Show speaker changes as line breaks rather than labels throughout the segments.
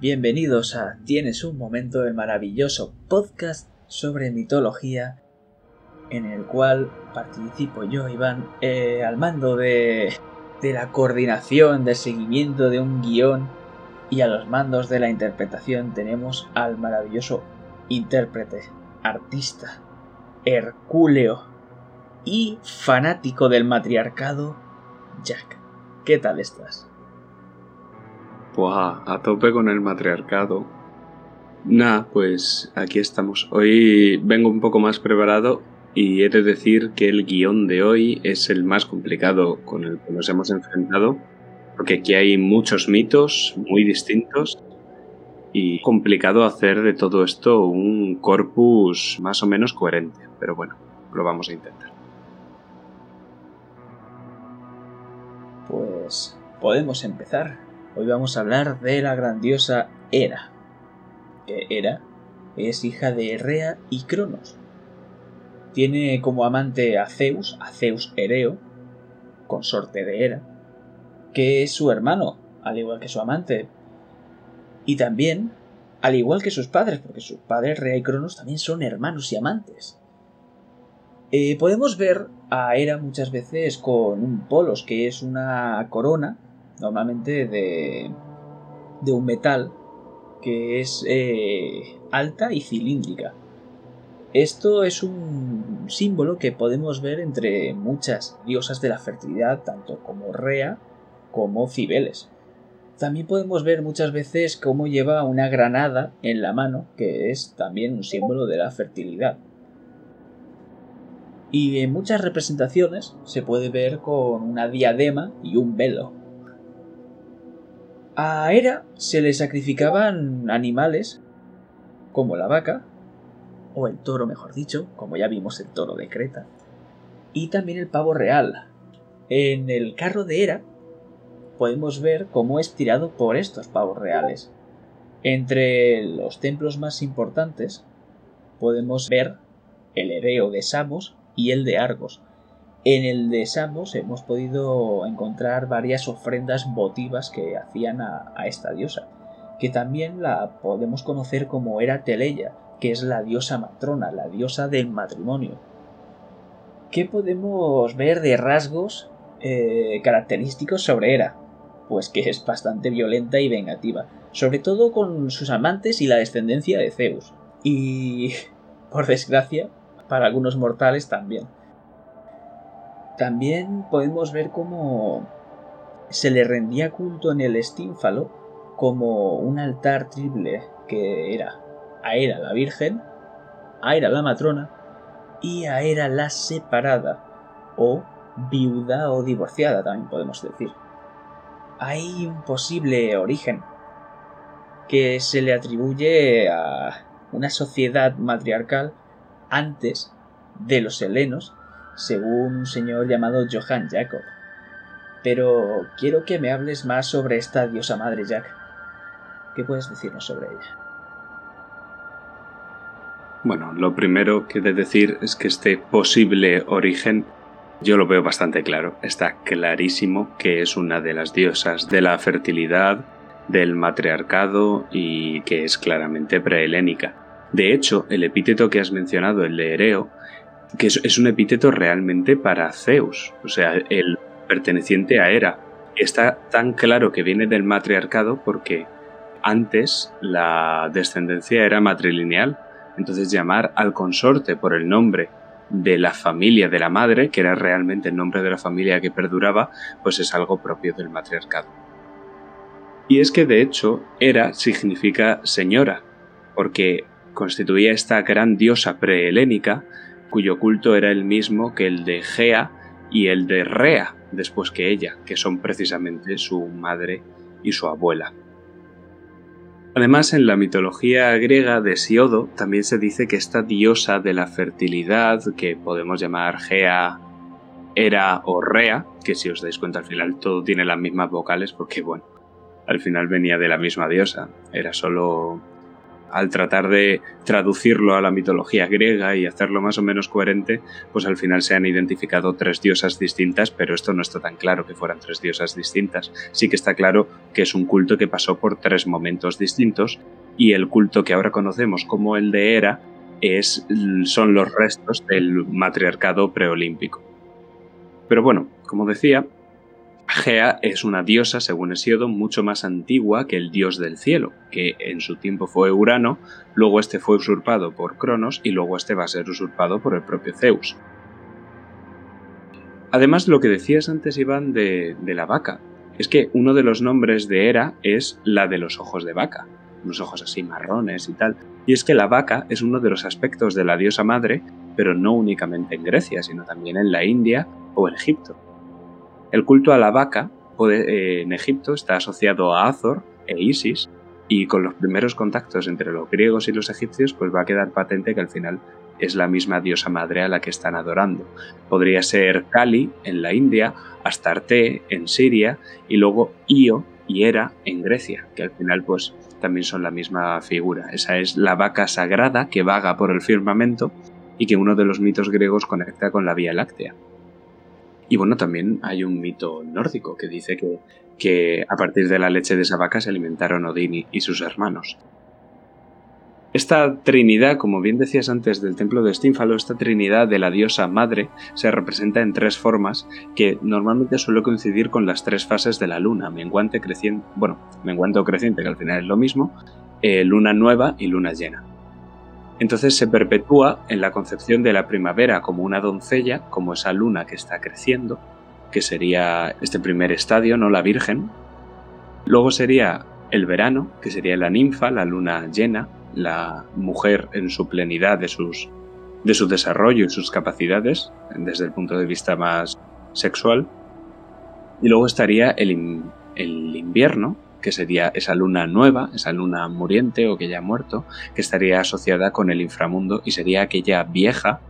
Bienvenidos a Tienes un momento, el maravilloso podcast sobre mitología en el cual participo yo, Iván, eh, al mando de, de la coordinación, del seguimiento de un guion y a los mandos de la interpretación tenemos al maravilloso intérprete, artista, hercúleo y fanático del matriarcado, Jack. ¿Qué tal estás?
Pues a tope con el matriarcado. Nah, pues aquí estamos. Hoy vengo un poco más preparado y he de decir que el guion de hoy es el más complicado con el que nos hemos enfrentado, porque aquí hay muchos mitos muy distintos y complicado hacer de todo esto un corpus más o menos coherente, pero bueno, lo vamos a intentar.
Podemos empezar. Hoy vamos a hablar de la grandiosa Hera. Hera es hija de Herrea y Cronos. Tiene como amante a Zeus, a Zeus Hereo, consorte de Hera, que es su hermano, al igual que su amante. Y también, al igual que sus padres, porque sus padres Rea y Cronos también son hermanos y amantes. Eh, podemos ver a Hera muchas veces con un polos, que es una corona normalmente de, un metal que es eh, alta y cilíndrica. Esto es un símbolo que podemos ver entre muchas diosas de la fertilidad, tanto como Rea como Cibeles. También podemos ver muchas veces cómo lleva una granada en la mano, que es también un símbolo de la fertilidad. Y en muchas representaciones se puede ver con una diadema y un velo. A Hera se le sacrificaban animales, como la vaca, o el toro mejor dicho, como ya vimos el toro de Creta, y también el pavo real. En el carro de Hera podemos ver cómo es tirado por estos pavos reales. Entre los templos más importantes podemos ver el Hereo de Samos y el de Argos, en el de Samos hemos podido encontrar varias ofrendas votivas que hacían a, esta diosa, que también la podemos conocer como Era Teleya, que es la diosa matrona, la diosa del matrimonio. ¿Qué podemos ver de rasgos eh, característicos sobre Hera? Pues que es bastante violenta y vengativa, sobre todo con sus amantes y la descendencia de Zeus. Y, por desgracia, para algunos mortales también. También podemos ver cómo se le rendía culto en el estínfalo como un altar triple que era a Hera la Virgen, a Hera la Matrona y a Hera la Separada o viuda o divorciada también podemos decir. Hay un posible origen que se le atribuye a una sociedad matriarcal antes de los helenos según un señor llamado Johann Jacob. Pero quiero que me hables más sobre esta diosa madre, Jack. ¿Qué puedes decirnos sobre ella?
Bueno, lo primero que he de decir es que este posible origen yo lo veo bastante claro. Está clarísimo que es una de las diosas de la fertilidad, del matriarcado y que es claramente prehelénica. De hecho, el epíteto que has mencionado, el de Ereo, que es, un epíteto realmente para Zeus, o sea, el perteneciente a Hera. Está tan claro que viene del matriarcado porque antes la descendencia era matrilineal, entonces llamar al consorte por el nombre de la familia de la madre, que era realmente el nombre de la familia que perduraba, pues es algo propio del matriarcado. Y es que de hecho Hera significa señora, porque constituía esta gran diosa prehelénica cuyo culto era el mismo que el de Gea y el de Rea, después que ella, que son precisamente su madre y su abuela. Además, en la mitología griega de Siodo también se dice que esta diosa de la fertilidad, que podemos llamar Gea, Era o Rea, que si os dais cuenta al final todo tiene las mismas vocales porque, bueno, al final venía de la misma diosa, era solo al tratar de traducirlo a la mitología griega y hacerlo más o menos coherente, pues al final se han identificado tres diosas distintas, pero esto no está tan claro que fueran tres diosas distintas. Sí que está claro que es un culto que pasó por tres momentos distintos y el culto que ahora conocemos como el de Hera es, son los restos del matriarcado preolímpico. Pero bueno, como decía, Gea es una diosa, según Hesiodo, mucho más antigua que el dios del cielo, que en su tiempo fue Urano, luego este fue usurpado por Cronos y luego este va a ser usurpado por el propio Zeus. Además, lo que decías antes, Iván, de, la vaca, es que uno de los nombres de Hera es la de los ojos de vaca, unos ojos así marrones y tal. Y es que la vaca es uno de los aspectos de la diosa madre, pero no únicamente en Grecia, sino también en la India o en Egipto. El culto a la vaca eh, en Egipto está asociado a Azor e Isis, y con los primeros contactos entre los griegos y los egipcios, pues va a quedar patente que al final es la misma diosa madre a la que están adorando. Podría ser Kali en la India, Astarte en Siria y luego Io y Hera en Grecia, que al final pues también son la misma figura. Esa es la vaca sagrada que vaga por el firmamento y que uno de los mitos griegos conecta con la Vía Láctea. Y bueno, también hay un mito nórdico que dice que, que a partir de la leche de esa vaca se alimentaron Odín y sus hermanos. Esta trinidad, como bien decías antes del templo de Stínfalo, esta trinidad de la diosa madre se representa en tres formas que normalmente suele coincidir con las tres fases de la luna, menguante, creciente, bueno, menguante o creciente, que al final es lo mismo, eh, luna nueva y luna llena. Entonces se perpetúa en la concepción de la primavera como una doncella, como esa luna que está creciendo, que sería este primer estadio, no la Virgen. Luego sería el verano, que sería la ninfa, la luna llena, la mujer en su plenidad de, sus, de su desarrollo y sus capacidades, desde el punto de vista más sexual. Y luego estaría el, el invierno, que sería esa luna nueva, esa luna muriente o que ya ha muerto, que estaría asociada con el inframundo y sería aquella vieja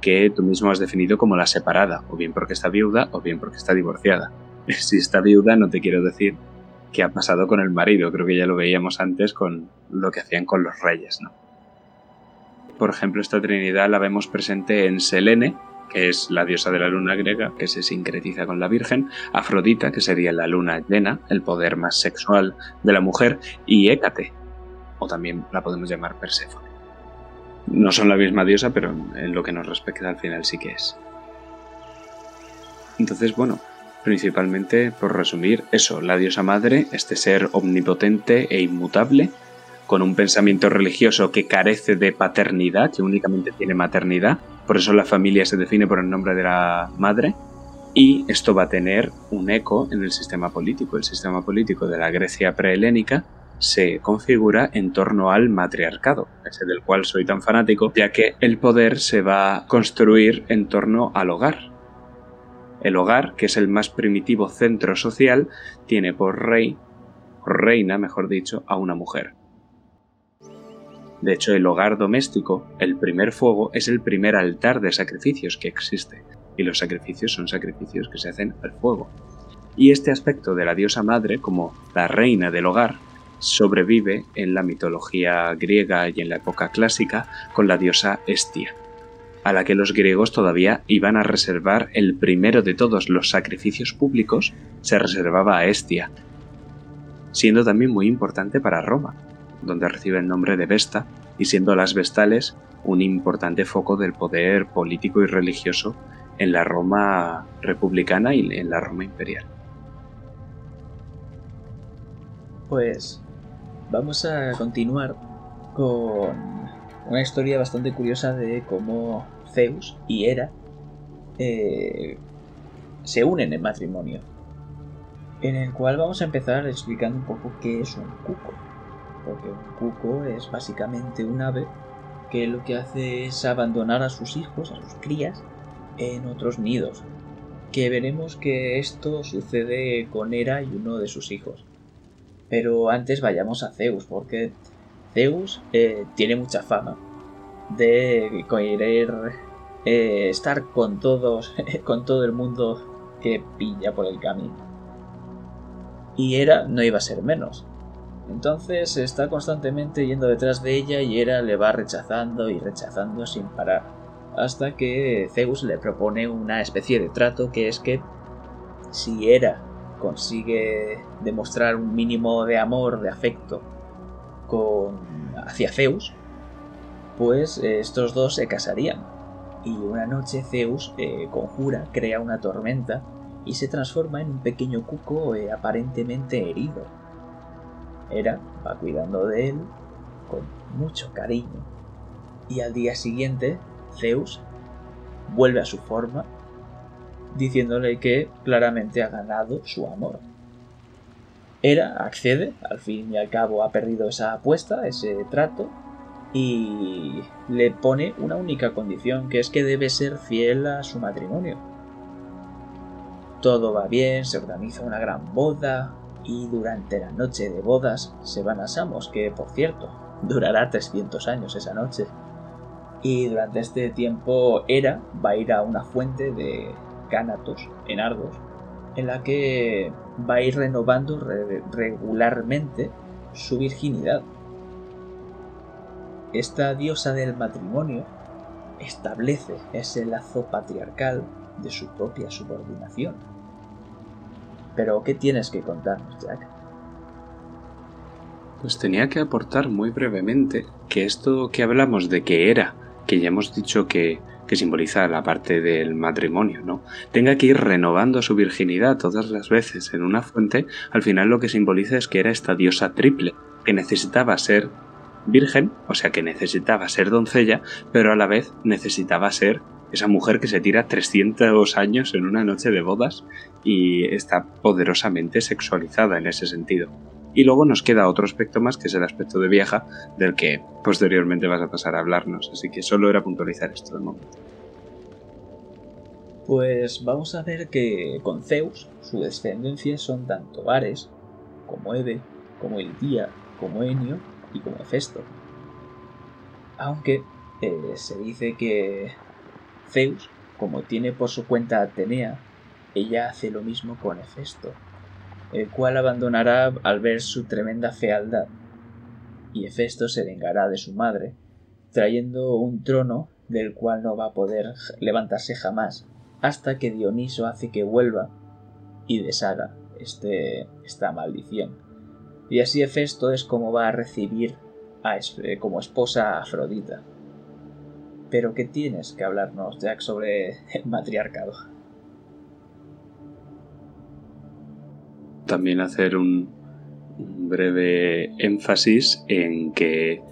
que tú mismo has definido como la separada, o bien porque está viuda o bien porque está divorciada. Si está viuda no te quiero decir qué ha pasado con el marido, creo que ya lo veíamos antes con lo que hacían con los reyes, ¿no? Por ejemplo, esta trinidad la vemos presente en Selene, que es la diosa de la luna griega, que se sincretiza con la Virgen, Afrodita, que sería la luna llena, el poder más sexual de la mujer, y Hécate, o también la podemos llamar Perséfone. No son la misma diosa, pero en lo que nos respecta al final sí que es. Entonces, bueno, principalmente, por resumir, eso, la diosa madre, este ser omnipotente e inmutable, con un pensamiento religioso que carece de paternidad, que únicamente tiene maternidad, por eso la familia se define por el nombre de la madre, y esto va a tener un eco en el sistema político. El sistema político de la Grecia prehelénica se configura en torno al matriarcado, ese del cual soy tan fanático, ya que el poder se va a construir en torno al hogar. El hogar, que es el más primitivo centro social, tiene por rey, por reina, mejor dicho, a una mujer. De hecho, el hogar doméstico, el primer fuego, es el primer altar de sacrificios que existe, y los sacrificios son sacrificios que se hacen al fuego. Y este aspecto de la diosa madre, como la reina del hogar, sobrevive en la mitología griega y en la época clásica con la diosa Estia, a la que los griegos todavía iban a reservar el primero de todos los sacrificios públicos, se reservaba a Estia, siendo también muy importante para Roma, donde recibe el nombre de Vesta, y siendo las Vestales un importante foco del poder político y religioso en la Roma republicana y en la Roma imperial.
Pues vamos a continuar con una historia bastante curiosa de cómo Zeus y Hera eh, se unen en matrimonio, en el cual vamos a empezar explicando un poco qué es un cuco porque un cuco es básicamente un ave que lo que hace es abandonar a sus hijos, a sus crías, en otros nidos. Que veremos que esto sucede con Hera y uno de sus hijos. Pero antes vayamos a Zeus, porque Zeus eh, tiene mucha fama de querer eh, estar con todos, con todo el mundo que pilla por el camino. Y Hera no iba a ser menos Entonces está constantemente yendo detrás de ella y Hera le va rechazando y rechazando sin parar. Hasta que Zeus le propone una especie de trato que es que si Hera consigue demostrar un mínimo de amor, de afecto con, hacia Zeus, pues eh, estos dos se casarían. Y una noche Zeus eh, conjura, crea una tormenta y se transforma en un pequeño cuco eh, aparentemente herido. Hera va cuidando de él con mucho cariño. Y al día siguiente, Zeus vuelve a su forma, diciéndole que claramente ha ganado su amor. Hera accede, al fin y al cabo ha perdido esa apuesta, ese trato, y le pone una única condición, que es que debe ser fiel a su matrimonio. Todo va bien, se organiza una gran boda, y durante la noche de bodas se van a Samos, que por cierto, durará 300 años esa noche. Y durante este tiempo Hera va a ir a una fuente de Cánatos en Argos, en la que va a ir renovando regularmente su virginidad. Esta diosa del matrimonio establece ese lazo patriarcal de su propia subordinación pero, ¿qué tienes que contarnos, Jack?
Pues tenía que aportar muy brevemente que esto que hablamos de que era, que ya hemos dicho que, que simboliza la parte del matrimonio, ¿no? Tenga que ir renovando su virginidad todas las veces en una fuente, al final lo que simboliza es que era esta diosa triple, que necesitaba ser virgen, o sea que necesitaba ser doncella, pero a la vez necesitaba ser esa mujer que se tira 300 años en una noche de bodas y está poderosamente sexualizada en ese sentido. Y luego nos queda otro aspecto más, que es el aspecto de vieja, del que posteriormente vas a pasar a hablarnos. Así que solo era puntualizar esto de momento.
Pues vamos a ver que con Zeus, su descendencia son tanto Ares, como Eve, como Elitía, como Enio y como Hefesto. Aunque eh, se dice que Zeus, como tiene por su cuenta Atenea, ella hace lo mismo con Hefesto, el cual abandonará al ver su tremenda fealdad, y Hefesto se vengará de su madre, trayendo un trono del cual no va a poder levantarse jamás, hasta que Dioniso hace que vuelva y deshaga este, esta maldición. Y así Hefesto es como va a recibir a, como esposa a Afrodita. Pero ¿qué tienes que hablarnos, Jack, sobre el matriarcado?
También hacer un, breve énfasis en que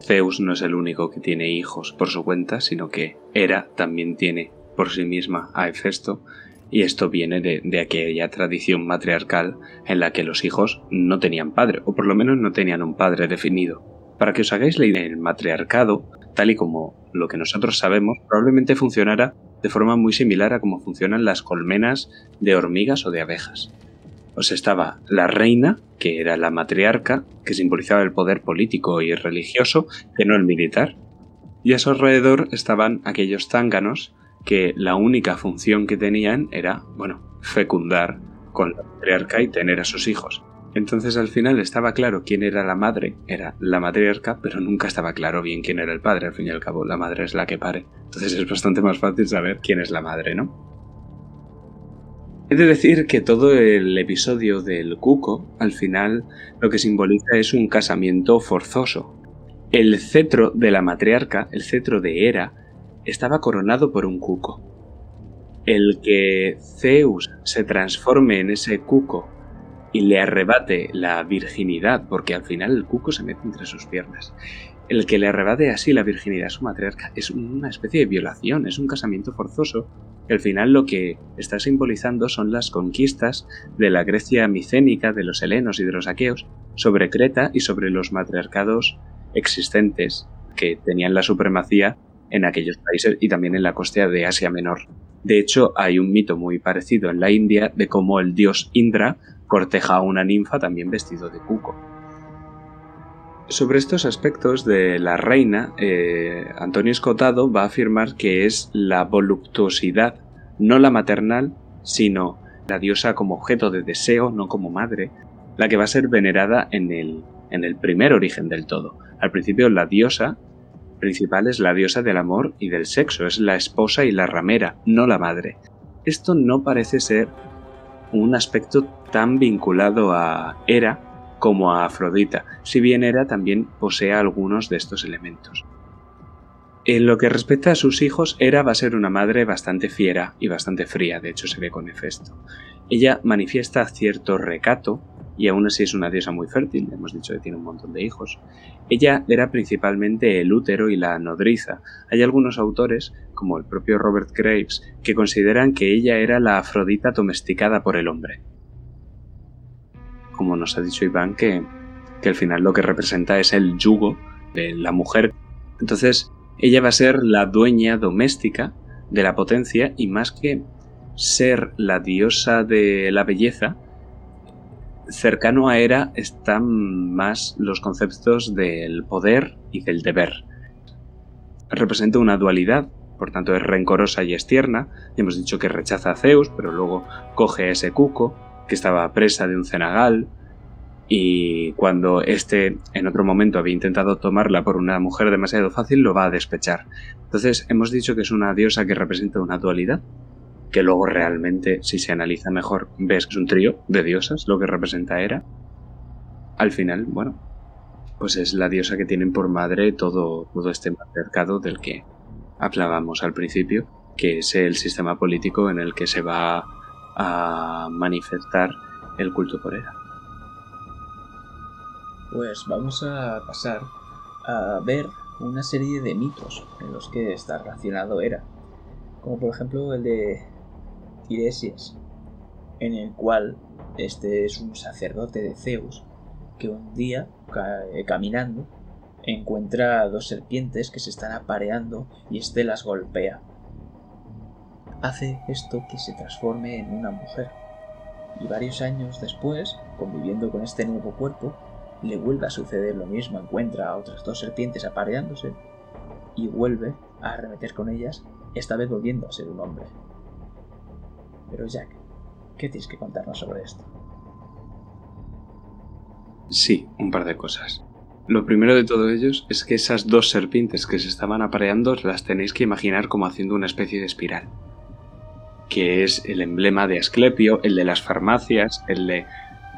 Zeus no es el único que tiene hijos por su cuenta, sino que Hera también tiene por sí misma a Hefesto, y esto viene de, de, aquella tradición matriarcal en la que los hijos no tenían padre, o por lo menos no tenían un padre definido. Para que os hagáis la idea, el matriarcado tal y como lo que nosotros sabemos, probablemente funcionara de forma muy similar a cómo funcionan las colmenas de hormigas o de abejas. Os estaba la reina, que era la matriarca, que simbolizaba el poder político y religioso, que no el militar. Y a su alrededor estaban aquellos zánganos que la única función que tenían era, bueno, fecundar con la matriarca y tener a sus hijos. Entonces al final estaba claro quién era la madre, era la matriarca, pero nunca estaba claro bien quién era el padre, al fin y al cabo la madre es la que pare. Entonces es bastante más fácil saber quién es la madre, ¿no? He de decir que todo el episodio del cuco, al final, lo que simboliza es un casamiento forzoso. El cetro de la matriarca, el cetro de Hera, estaba coronado por un cuco. El que Zeus se transforme en ese cuco y le arrebate la virginidad, porque al final el cuco se mete entre sus piernas. El que le arrebate así la virginidad a su matriarca es una especie de violación, es un casamiento forzoso, al final lo que está simbolizando son las conquistas de la Grecia micénica, de los helenos y de los aqueos, sobre Creta y sobre los matriarcados existentes que tenían la supremacía en aquellos países y también en la costa de Asia Menor. De hecho, hay un mito muy parecido en la India de cómo el dios Indra corteja a una ninfa también vestido de cuco. Sobre estos aspectos de la reina, eh, Antonio Escotado va a afirmar que es la voluptuosidad, no la maternal, sino la diosa como objeto de deseo, no como madre, la que va a ser venerada en el, en el primer origen del todo. Al principio la diosa principal es la diosa del amor y del sexo, es la esposa y la ramera, no la madre. Esto no parece ser un aspecto tan vinculado a Hera como a Afrodita, si bien Hera también posee algunos de estos elementos. En lo que respecta a sus hijos, Hera va a ser una madre bastante fiera y bastante fría, de hecho se ve con Hefesto. Ella manifiesta cierto recato y aún así es una diosa muy fértil, hemos dicho que tiene un montón de hijos. Ella era principalmente el útero y la nodriza. Hay algunos autores, como el propio Robert Graves, que consideran que ella era la Afrodita domesticada por el hombre. Como nos ha dicho Iván, que, que al final lo que representa es el yugo de la mujer. Entonces, ella va a ser la dueña doméstica de la potencia y más que ser la diosa de la belleza, cercano a Hera están más los conceptos del poder y del deber. Representa una dualidad, por tanto es rencorosa y es tierna. hemos dicho que rechaza a Zeus, pero luego coge a ese cuco que estaba presa de un cenagal, y cuando éste en otro momento había intentado tomarla por una mujer demasiado fácil, lo va a despechar. Entonces hemos dicho que es una diosa que representa una dualidad, que luego realmente, si se analiza mejor, ves que es un trío de diosas, lo que representa Hera. Al final, bueno, pues es la diosa que tienen por madre todo, todo este mercado del que hablábamos al principio, que es el sistema político en el que se va a manifestar el culto por Hera
pues vamos a pasar a ver una serie de mitos en los que está relacionado Hera, como por ejemplo el de En el cual este es un sacerdote de Zeus que un día, eh, caminando, encuentra dos serpientes que se están apareando y este las golpea. Hace esto que se transforme en una mujer. Y varios años después, conviviendo con este nuevo cuerpo, le vuelve a suceder lo mismo, encuentra a otras dos serpientes apareándose y vuelve a arremeter con ellas, esta vez volviendo a ser un hombre. Pero Jack, ¿qué tienes que contarnos sobre esto?
Sí, un par de cosas. Lo primero de todo ellos es que esas dos serpientes que se estaban apareando las tenéis que imaginar como haciendo una especie de espiral. Que es el emblema de Asclepio, el de las farmacias, el de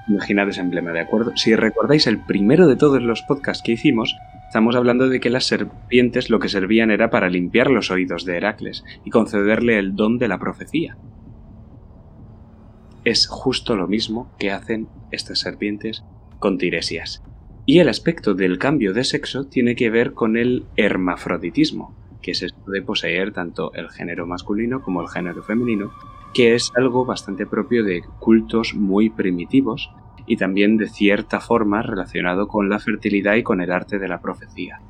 Imaginad ese emblema, ¿de acuerdo? Si recordáis el primero de todos los podcasts que hicimos, estamos hablando de que las serpientes lo que servían era para limpiar los oídos de Heracles y concederle el don de la profecía. Es justo lo mismo que hacen estas serpientes con Tiresias. Y el aspecto del cambio de sexo tiene que ver con el hermafroditismo, que es esto de poseer tanto el género masculino como el género femenino, que es algo bastante propio de cultos muy primitivos y también de cierta forma relacionado con la fertilidad y con el arte de la profecía.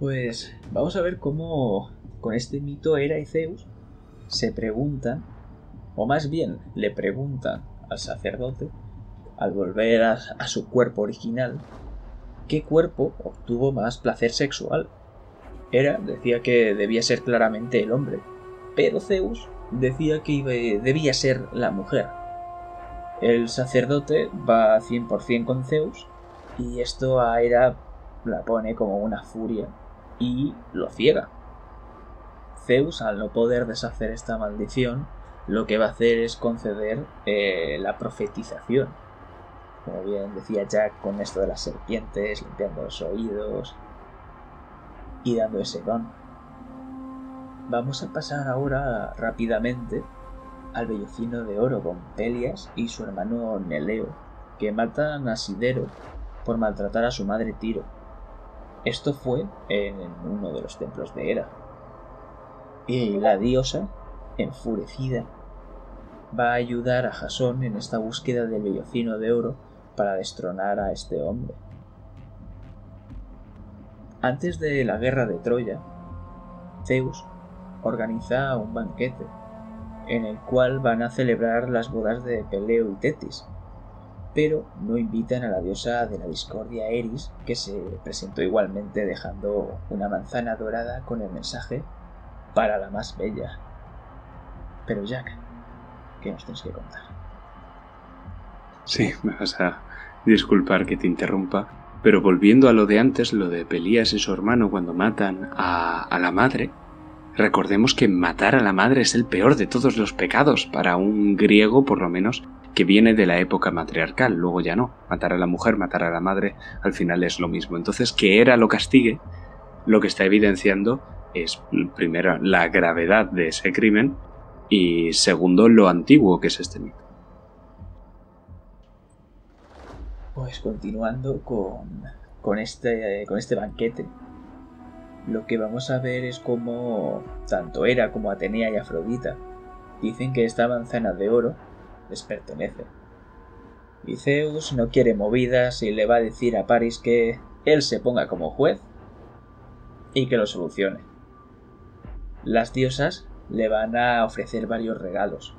Pues vamos a ver cómo con este mito Hera y Zeus se preguntan, o más bien le preguntan al sacerdote, al volver a, a su cuerpo original, qué cuerpo obtuvo más placer sexual, Hera decía que debía ser claramente el hombre, pero Zeus decía que debía ser la mujer. El sacerdote va 100% con Zeus y esto a Hera la pone como una furia y lo ciega. Zeus, al no poder deshacer esta maldición, lo que va a hacer es conceder eh, la profetización. Como bien decía Jack con esto de las serpientes, limpiando los oídos, y dando ese don. Vamos a pasar ahora rápidamente al vellocino de oro con Pelias y su hermano Neleo, que matan a Sidero por maltratar a su madre Tiro. Esto fue en uno de los templos de Hera. Y la diosa, enfurecida, va a ayudar a Jasón en esta búsqueda del vellocino de oro para destronar a este hombre. Antes de la guerra de Troya, Zeus organiza un banquete en el cual van a celebrar las bodas de Peleo y Tetis, pero no invitan a la diosa de la discordia Eris, que se presentó igualmente dejando una manzana dorada con el mensaje para la más bella. Pero Jack, ¿qué nos tienes que contar?
Sí, me vas a disculpar que te interrumpa, pero volviendo a lo de antes, lo de Pelías y su hermano cuando matan a, a la madre, recordemos que matar a la madre es el peor de todos los pecados para un griego, por lo menos, que viene de la época matriarcal, luego ya no. Matar a la mujer, matar a la madre, al final es lo mismo. Entonces, que era lo castigue, lo que está evidenciando es, primero, la gravedad de ese crimen y, segundo, lo antiguo que es este mito.
Pues continuando con, con, este, con este banquete, lo que vamos a ver es cómo tanto Hera como Atenea y Afrodita dicen que esta manzana de oro les pertenece. Y Zeus no quiere movidas y le va a decir a Paris que él se ponga como juez y que lo solucione. Las diosas le van a ofrecer varios regalos,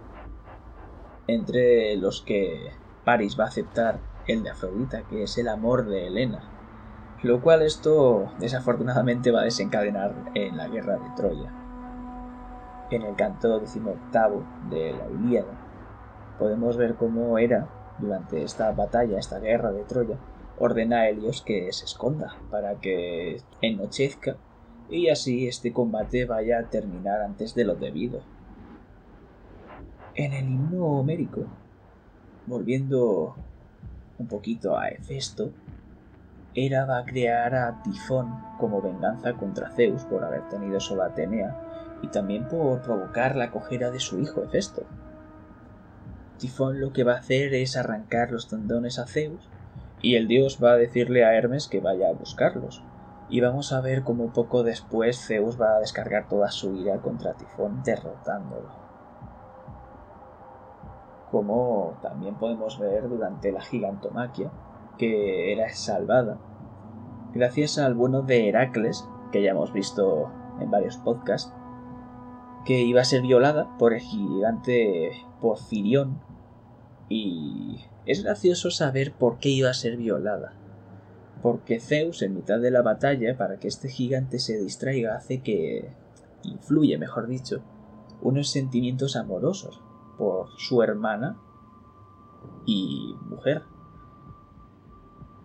entre los que Paris va a aceptar el de Afrodita, que es el amor de Helena, lo cual esto desafortunadamente va a desencadenar en la guerra de Troya. En el canto decimoctavo de la Ilíada podemos ver cómo era durante esta batalla, esta guerra de Troya, ordena a Helios que se esconda para que enochezca y así este combate vaya a terminar antes de lo debido. En el himno homérico, volviendo un poquito a Hefesto, Hera va a crear a Tifón como venganza contra Zeus por haber tenido solo a Atenea y también por provocar la cojera de su hijo Hefesto. Tifón lo que va a hacer es arrancar los tendones a Zeus y el dios va a decirle a Hermes que vaya a buscarlos. Y vamos a ver cómo poco después Zeus va a descargar toda su ira contra Tifón derrotándolo. Como también podemos ver durante la gigantomaquia, que era salvada gracias al bueno de Heracles, que ya hemos visto en varios podcasts, que iba a ser violada por el gigante Porfirión. Y es gracioso saber por qué iba a ser violada. Porque Zeus, en mitad de la batalla, para que este gigante se distraiga, hace que influye, mejor dicho, unos sentimientos amorosos por su hermana y mujer.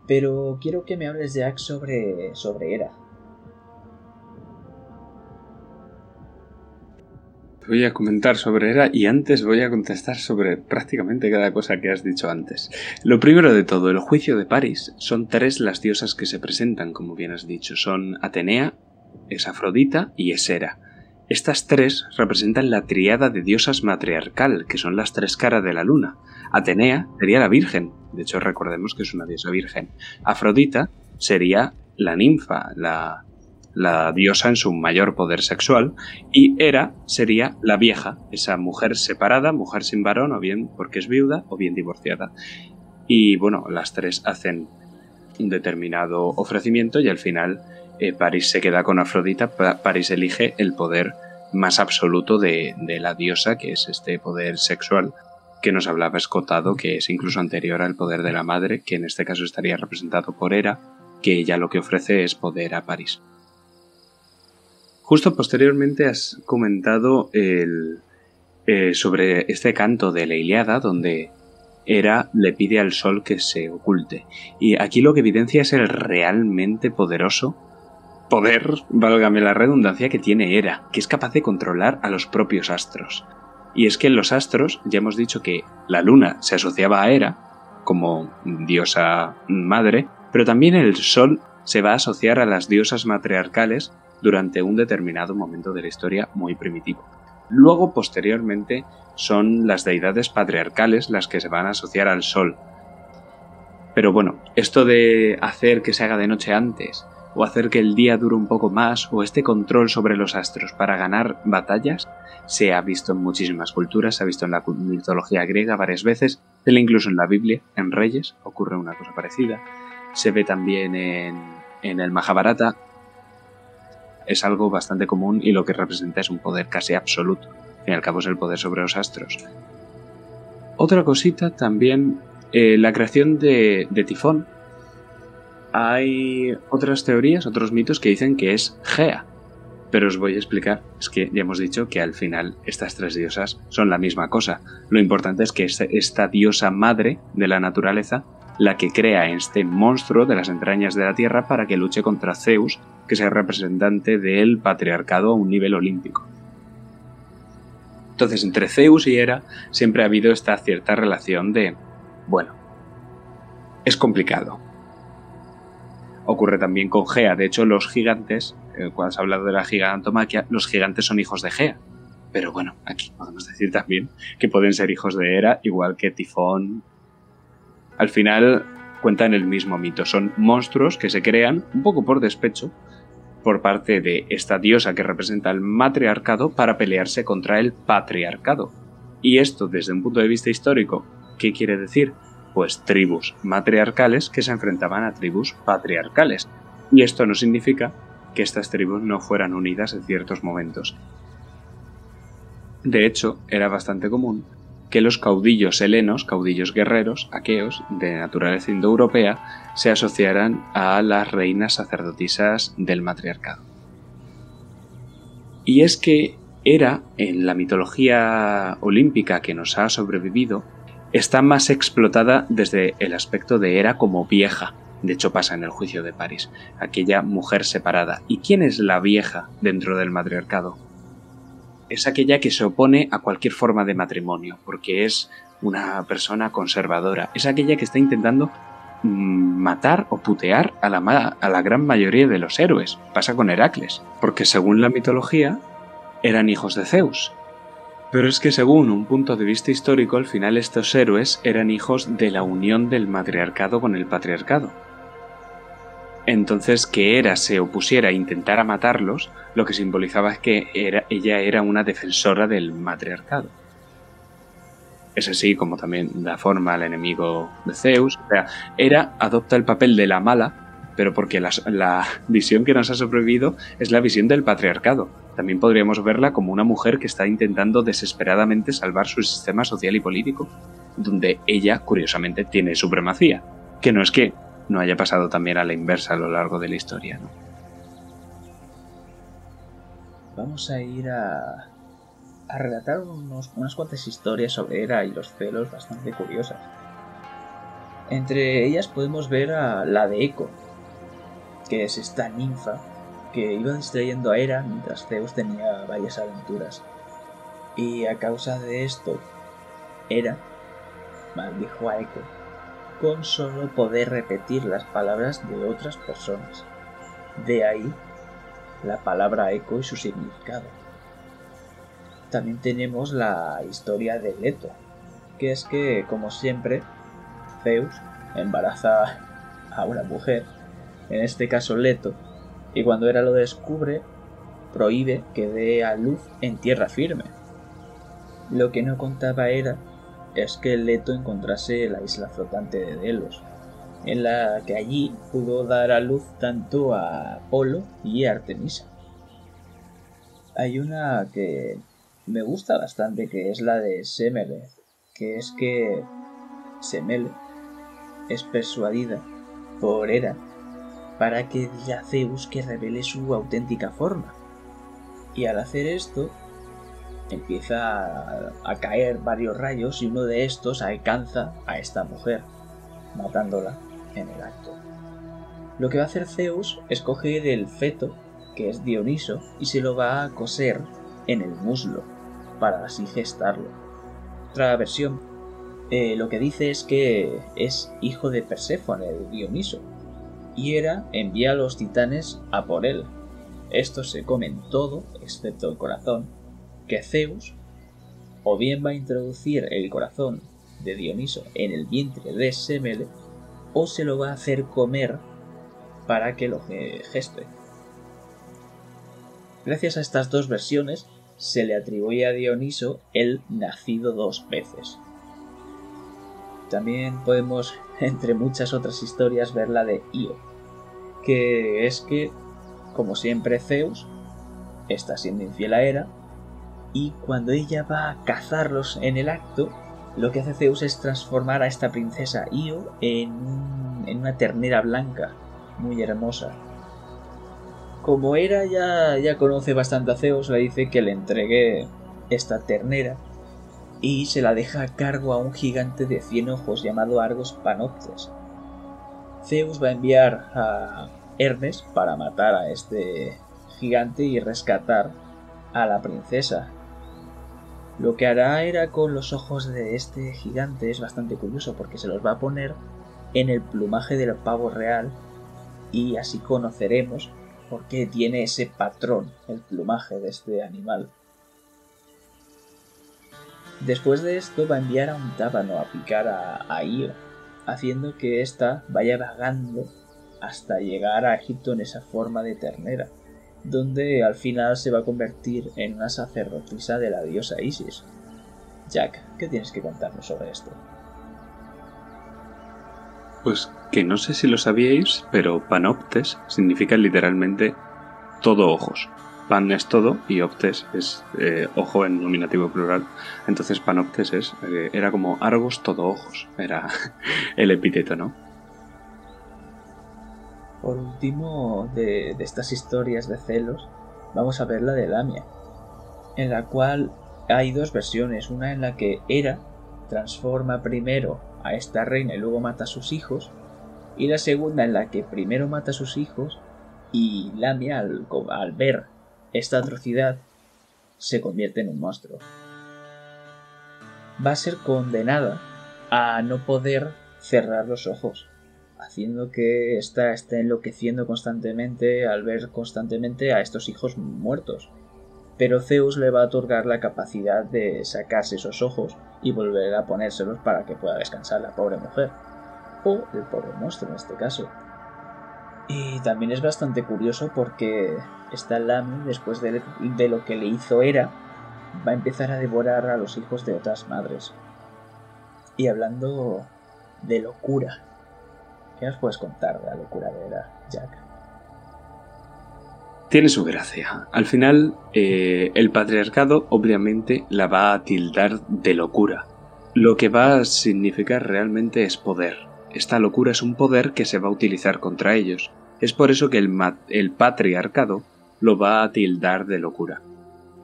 Pero quiero que me hables, Jack, sobre, sobre Hera.
Voy a comentar sobre Hera y antes voy a contestar sobre prácticamente cada cosa que has dicho antes. Lo primero de todo, el juicio de París. Son tres las diosas que se presentan, como bien has dicho. Son Atenea, es Afrodita y es Hera. Estas tres representan la triada de diosas matriarcal, que son las tres caras de la luna. Atenea sería la Virgen, de hecho recordemos que es una diosa virgen. Afrodita sería la ninfa, la, la diosa en su mayor poder sexual, y Hera sería la vieja, esa mujer separada, mujer sin varón, o bien porque es viuda, o bien divorciada. Y bueno, las tres hacen un determinado ofrecimiento y al final eh, París se queda con Afrodita, París elige el poder más absoluto de, de la diosa, que es este poder sexual que nos hablaba Escotado, que es incluso anterior al poder de la madre, que en este caso estaría representado por Hera, que ella lo que ofrece es poder a París. Justo posteriormente has comentado el, eh, sobre este canto de la Iliada, donde Hera le pide al sol que se oculte. Y aquí lo que evidencia es el realmente poderoso poder, válgame la redundancia, que tiene Hera, que es capaz de controlar a los propios astros. Y es que en los astros ya hemos dicho que la luna se asociaba a Hera como diosa madre, pero también el sol se va a asociar a las diosas matriarcales durante un determinado momento de la historia muy primitivo. Luego, posteriormente, son las deidades patriarcales las que se van a asociar al sol. Pero bueno, esto de hacer que se haga de noche antes, o hacer que el día dure un poco más, o este control sobre los astros para ganar batallas, se ha visto en muchísimas culturas, se ha visto en la mitología griega varias veces, incluso en la Biblia, en Reyes, ocurre una cosa parecida, se ve también en, en el Mahabharata, es algo bastante común y lo que representa es un poder casi absoluto, al fin y al cabo es el poder sobre los astros. Otra cosita también, eh, la creación de, Tifón, hay otras teorías, otros mitos que dicen que es Gea, Pero os voy a explicar, es que ya hemos dicho que al final estas tres diosas son la misma cosa. Lo importante es que es esta diosa madre de la naturaleza la que crea este monstruo de las entrañas de la Tierra para que luche contra Zeus, que es el representante del patriarcado a un nivel olímpico. Entonces, entre Zeus y Hera siempre ha habido esta cierta relación de, bueno, es complicado. Ocurre también con Gea, de hecho los gigantes, eh, cuando se ha hablado de la gigantomaquia, los gigantes son hijos de Gea. Pero bueno, aquí podemos decir también que pueden ser hijos de Hera, igual que Tifón, al final cuentan el mismo mito. Son monstruos que se crean, un poco por despecho, por parte de esta diosa que representa el matriarcado para pelearse contra el patriarcado. Y esto desde un punto de vista histórico, ¿qué quiere decir? Pues tribus matriarcales que se enfrentaban a tribus patriarcales. Y esto no significa que estas tribus no fueran unidas en ciertos momentos. De hecho, era bastante común que los caudillos helenos, caudillos guerreros, aqueos, de naturaleza indoeuropea, se asociaran a las reinas sacerdotisas del matriarcado. Y es que Hera, en la mitología olímpica que nos ha sobrevivido, está más explotada desde el aspecto de Hera como vieja. De hecho pasa en el juicio de París, aquella mujer separada. ¿Y quién es la vieja dentro del matriarcado? Es aquella que se opone a cualquier forma de matrimonio, porque es una persona conservadora, es aquella que está intentando mm, matar o putear a la, a la gran mayoría de los héroes. Pasa con Heracles, porque según la mitología eran hijos de Zeus. Pero es que según un punto de vista histórico, al final estos héroes eran hijos de la unión del matriarcado con el patriarcado. Entonces que Hera se opusiera a intentar matarlos, lo que simbolizaba es que ella era una defensora del matriarcado. Es así como también da forma al enemigo de Zeus. O sea, Hera adopta el papel de la mala, pero porque la, la visión que nos ha sobrevivido es la visión del patriarcado. También podríamos verla como una mujer que está intentando desesperadamente salvar su sistema social y político, donde ella, curiosamente, tiene supremacía. Que no es que no haya pasado también a la inversa a lo largo de la historia. ¿no?
Vamos a ir a, a relatar unos, unas cuantas historias sobre Hera y los celos bastante curiosas. Entre ellas podemos ver a la de Eco, que es esta ninfa que iba distrayendo a Hera mientras Zeus tenía varias aventuras. Y a causa de esto, Hera maldijo a Eco con solo poder repetir las palabras de otras personas. De ahí la palabra eco y su significado. También tenemos la historia de Leto, que es que, como siempre, Zeus embaraza a una mujer, en este caso Leto, y cuando Hera lo descubre, prohíbe que dé a luz en tierra firme. Lo que no contaba era es que Leto encontrase la isla flotante de Delos, en la que allí pudo dar a luz tanto a Apolo y a Artemisa. Hay una que me gusta bastante, que es la de Semele, que es que Semele es persuadida por Hera para que Zeus que revele su auténtica forma. Y al hacer esto, empieza a, caer varios rayos y uno de estos alcanza a esta mujer, matándola en el acto. Lo que va a hacer Zeus es coger el feto, que es Dioniso, y se lo va a coser en el muslo, para así gestarlo. Otra versión eh, lo que dice es que es hijo de Perséfone, de Dioniso, y Hera envía a los titanes a por él. Estos se comen todo, excepto el corazón, que Zeus o bien va a introducir el corazón de Dioniso en el vientre de Semele o se lo va a hacer comer para que lo geste. Gracias a estas dos versiones se le atribuye a Dioniso el nacido dos veces. También podemos, entre muchas otras historias, ver la de Io, que es que, como siempre, Zeus está siendo infiel a Hera y cuando ella va a cazarlos en el acto, lo que hace Zeus es transformar a esta princesa Io en, una ternera blanca, muy hermosa. Como Hera ya, ya conoce bastante a Zeus, le dice que le entregue esta ternera y se la deja a cargo a un gigante de cien ojos llamado Argos Panoptes. Zeus va a enviar a Hermes para matar a este gigante y rescatar a la princesa. Lo que hará era con los ojos de este gigante es bastante curioso porque se los va a poner en el plumaje del pavo real y así conoceremos por qué tiene ese patrón el plumaje de este animal. Después de esto va a enviar a un tábano a picar a, Io, haciendo que ésta vaya vagando hasta llegar a Egipto en esa forma de ternera, donde al final se va a convertir en una sacerdotisa de la diosa Isis. Jack, ¿qué tienes que contarnos sobre esto?
Pues que no sé si lo sabíais, pero panoptes significa literalmente todo ojos pan es todo y optes es eh, ojo en nominativo plural. Entonces panoptes es, eh, era como Argos todo ojos, era el epíteto, ¿no?
Por último, de, estas historias de celos, vamos a ver la de Lamia, en la cual hay dos versiones, una en la que Hera transforma primero a esta reina y luego mata a sus hijos, y la segunda en la que primero mata a sus hijos y Lamia al ver esta atrocidad se convierte en un monstruo. Va a ser condenada a no poder cerrar los ojos, haciendo que ésta esté enloqueciendo constantemente al ver constantemente a estos hijos muertos. Pero Zeus le va a otorgar la capacidad de sacarse esos ojos y volver a ponérselos para que pueda descansar la pobre mujer. O el pobre monstruo en este caso. Y también es bastante curioso porque esta Lami, después de, lo que le hizo Hera, va a empezar a devorar a los hijos de otras madres. Y hablando de locura, ¿qué nos puedes contar de la locura de Hera, Jack?
Tiene su gracia. Al final, eh, el patriarcado obviamente la va a tildar de locura. Lo que va a significar realmente es poder. Esta locura es un poder que se va a utilizar contra ellos. Es por eso que el, patriarcado lo va a tildar de locura.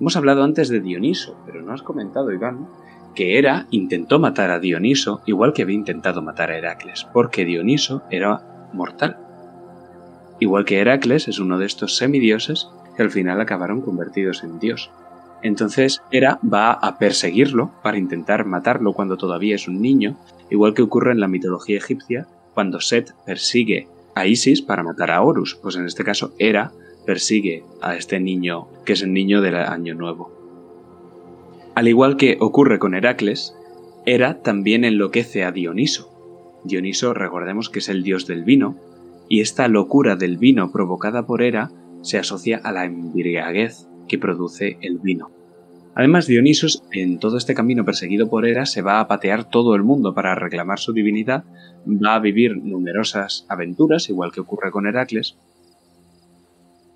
Hemos hablado antes de Dioniso, pero no has comentado, Iván, que Hera intentó matar a Dioniso igual que había intentado matar a Heracles, porque Dioniso era mortal. Igual que Heracles es uno de estos semidioses que al final acabaron convertidos en dios. Entonces Hera va a perseguirlo para intentar matarlo cuando todavía es un niño, igual que ocurre en la mitología egipcia cuando Set persigue a Isis para matar a Horus, pues en este caso Hera persigue a este niño, que es el niño del Año Nuevo. Al igual que ocurre con Heracles, Hera también enloquece a Dioniso. Dioniso, recordemos que es el dios del vino, y esta locura del vino provocada por Hera se asocia a la embriaguez que produce el vino. Además, Dionisos, en todo este camino perseguido por Hera, se va a patear todo el mundo para reclamar su divinidad, va a vivir numerosas aventuras, igual que ocurre con Heracles.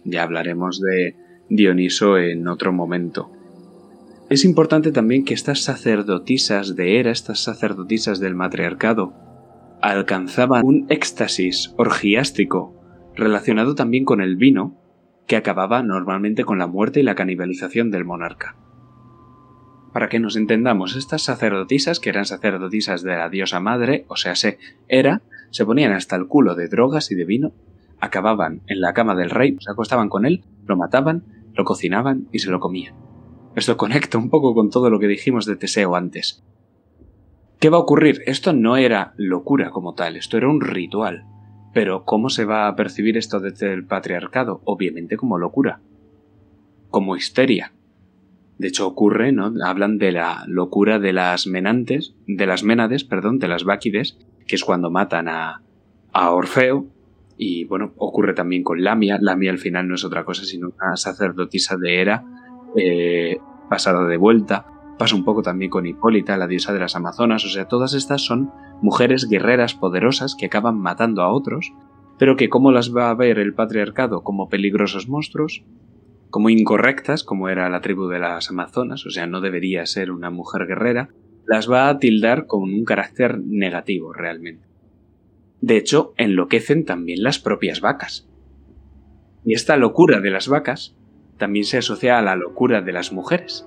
Ya hablaremos de Dioniso en otro momento. Es importante también que estas sacerdotisas de Hera, estas sacerdotisas del matriarcado, alcanzaban un éxtasis orgiástico relacionado también con el vino, que acababa normalmente con la muerte y la canibalización del monarca. Para que nos entendamos, estas sacerdotisas, que eran sacerdotisas de la diosa madre, o sea, se era, se ponían hasta el culo de drogas y de vino, acababan en la cama del rey, se acostaban con él, lo mataban, lo cocinaban y se lo comían. Esto conecta un poco con todo lo que dijimos de Teseo antes. ¿Qué va a ocurrir? Esto no era locura como tal, esto era un ritual. Pero ¿cómo se va a percibir esto desde el patriarcado? Obviamente como locura. Como histeria. De hecho ocurre, ¿no? Hablan de la locura de las menantes, de las ménades, perdón, de las báquides, que es cuando matan a, a Orfeo. Y bueno, ocurre también con Lamia. Lamia al final no es otra cosa sino una sacerdotisa de Hera eh, pasada de vuelta. Pasa un poco también con Hipólita, la diosa de las Amazonas. O sea, todas estas son mujeres guerreras poderosas que acaban matando a otros, pero que como las va a ver el patriarcado como peligrosos monstruos, como incorrectas, como era la tribu de las Amazonas, o sea, no debería ser una mujer guerrera, las va a tildar con un carácter negativo realmente. De hecho, enloquecen también las propias vacas. Y esta locura de las vacas también se asocia a la locura de las mujeres.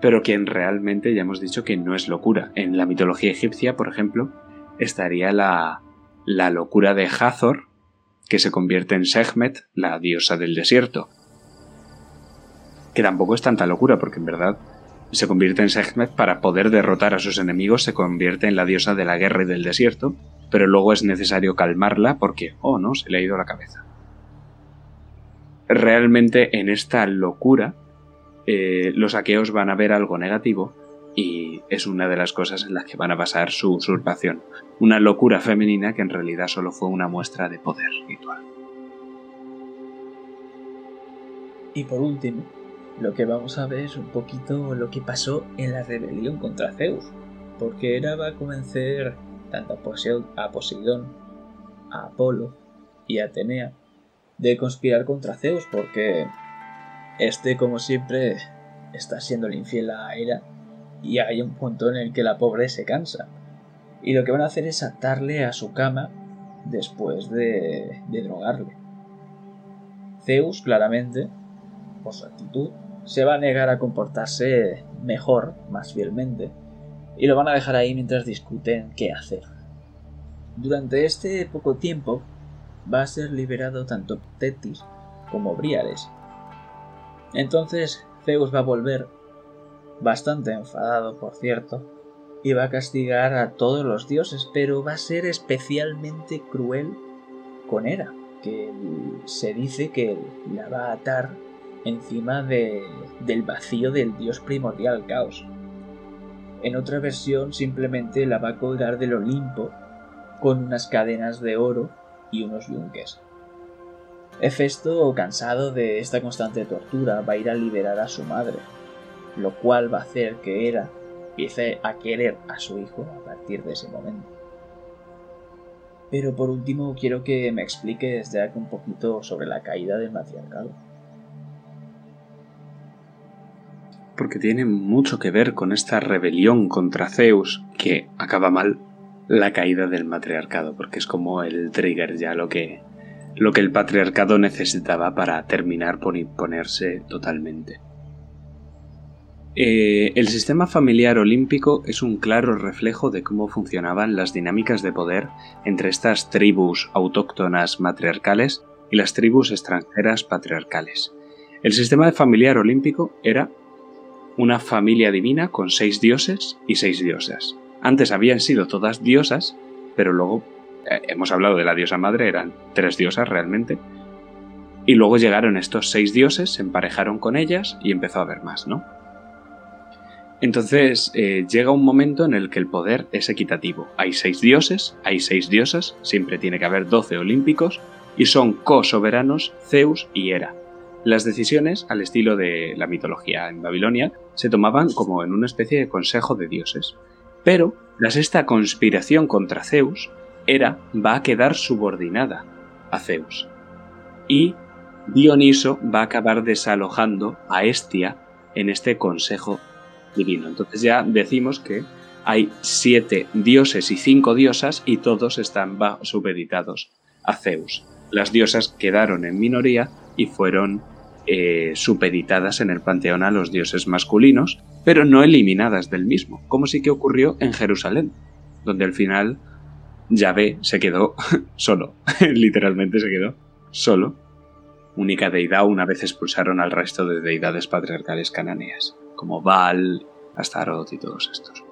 Pero quien realmente ya hemos dicho que no es locura. En la mitología egipcia, por ejemplo, estaría la, la locura de Hathor, que se convierte en Sekhmet, la diosa del desierto. Que tampoco es tanta locura, porque en verdad se convierte en Sekhmet para poder derrotar a sus enemigos, se convierte en la diosa de la guerra y del desierto, pero luego es necesario calmarla porque, oh no, se le ha ido la cabeza. Realmente en esta locura eh, los aqueos van a ver algo negativo y es una de las cosas en las que van a basar su usurpación. Una locura femenina que en realidad solo fue una muestra de poder ritual.
Y por último, lo que vamos a ver es un poquito lo que pasó en la rebelión contra Zeus, porque Hera va a convencer tanto a Poseidón, a Apolo y a Atenea de conspirar contra Zeus, porque este, como siempre, está siendo infiel a Hera y hay un punto en el que la pobre se cansa. Y lo que van a hacer es atarle a su cama después de, de drogarle. Zeus, claramente, por su actitud, se va a negar a comportarse mejor, más fielmente, y lo van a dejar ahí mientras discuten qué hacer. Durante este poco tiempo va a ser liberado tanto Tetis como Briares. Entonces Zeus va a volver, bastante enfadado por cierto, y va a castigar a todos los dioses, pero va a ser especialmente cruel con Hera, que se dice que la va a atar encima del vacío del dios primordial Caos. En otra versión simplemente la va a colgar del Olimpo con unas cadenas de oro y unos yunques. Hefesto, cansado de esta constante tortura, va a ir a liberar a su madre, lo cual va a hacer que Hera empiece a querer a su hijo a partir de ese momento. Pero por último quiero que me expliques ya un poquito sobre la caída del matriarcado.
porque tiene mucho que ver con esta rebelión contra Zeus que acaba mal la caída del matriarcado, porque es como el trigger ya lo que lo que el patriarcado necesitaba para terminar por imponerse totalmente. Eh, el sistema familiar olímpico es un claro reflejo de cómo funcionaban las dinámicas de poder entre estas tribus autóctonas matriarcales y las tribus extranjeras patriarcales. El sistema familiar olímpico era una familia divina con seis dioses y seis diosas. Antes habían sido todas diosas, pero luego eh, hemos hablado de la diosa madre, eran tres diosas realmente. Y luego llegaron estos seis dioses, se emparejaron con ellas y empezó a haber más, ¿no? Entonces eh, llega un momento en el que el poder es equitativo. Hay seis dioses, hay seis diosas, siempre tiene que haber doce olímpicos, y son co-soberanos Zeus y Hera. Las decisiones, al estilo de la mitología en Babilonia, se tomaban como en una especie de consejo de dioses. Pero, tras esta conspiración contra Zeus, Hera va a quedar subordinada a Zeus. Y Dioniso va a acabar desalojando a Estia en este consejo divino. Entonces ya decimos que hay siete dioses y cinco diosas y todos están supeditados a Zeus. Las diosas quedaron en minoría y fueron eh, supeditadas en el panteón a los dioses masculinos, pero no eliminadas del mismo, como sí que ocurrió en Jerusalén, donde al final Yahvé se quedó solo, literalmente se quedó solo, única deidad una vez expulsaron al resto de deidades patriarcales cananeas, como Baal, Astaroth y todos estos.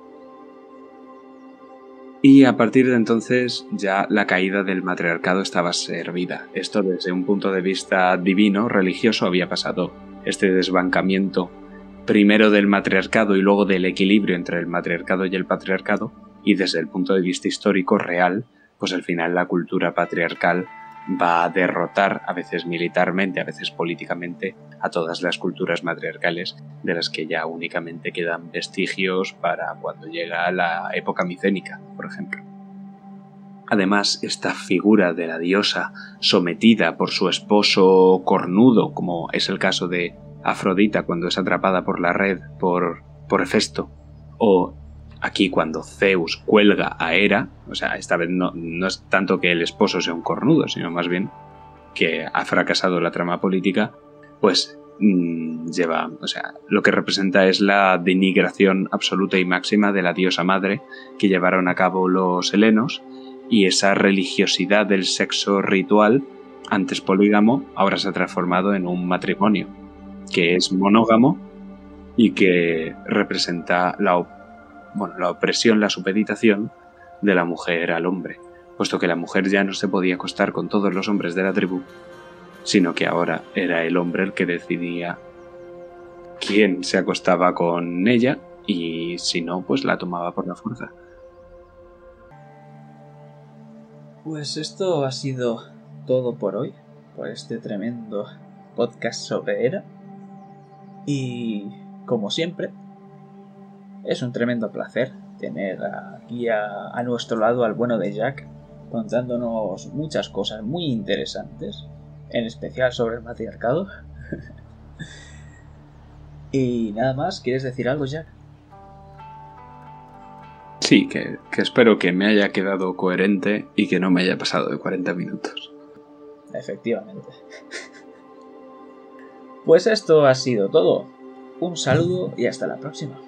Y a partir de entonces ya la caída del matriarcado estaba servida. Esto desde un punto de vista divino, religioso, había pasado. Este desbancamiento primero del matriarcado y luego del equilibrio entre el matriarcado y el patriarcado, y desde el punto de vista histórico real, pues al final la cultura patriarcal va a derrotar, a veces militarmente, a veces políticamente, a todas las culturas matriarcales de las que ya únicamente quedan vestigios para cuando llega la época micénica, por ejemplo. Además, esta figura de la diosa sometida por su esposo cornudo, como es el caso de Afrodita cuando es atrapada por la red por, por Hefesto, o Aquí cuando Zeus cuelga a Hera, o sea, esta vez no, es tanto que el esposo sea un cornudo, sino más bien que ha fracasado la trama política, pues mm, lleva, o sea, lo que representa es la denigración absoluta y máxima de la diosa madre que llevaron a cabo los helenos y esa religiosidad del sexo ritual, antes polígamo, ahora se ha transformado en un matrimonio, que es monógamo y que representa la, bueno, la opresión, la supeditación de la mujer al hombre, puesto que la mujer ya no se podía acostar con todos los hombres de la tribu, sino que ahora era el hombre el que decidía quién se acostaba con ella y si no, pues la tomaba por la fuerza.
Pues esto ha sido todo por hoy, por este tremendo podcast sobre Era. Y como siempre, es un tremendo placer tener aquí a, a, nuestro lado al bueno de Jack, contándonos muchas cosas muy interesantes, en especial sobre el matriarcado. y nada más, ¿quieres decir algo, Jack?
Sí, que, que, espero que me haya quedado coherente y que no me haya pasado de 40 minutos.
Efectivamente. Pues esto ha sido todo. Un saludo y hasta la próxima.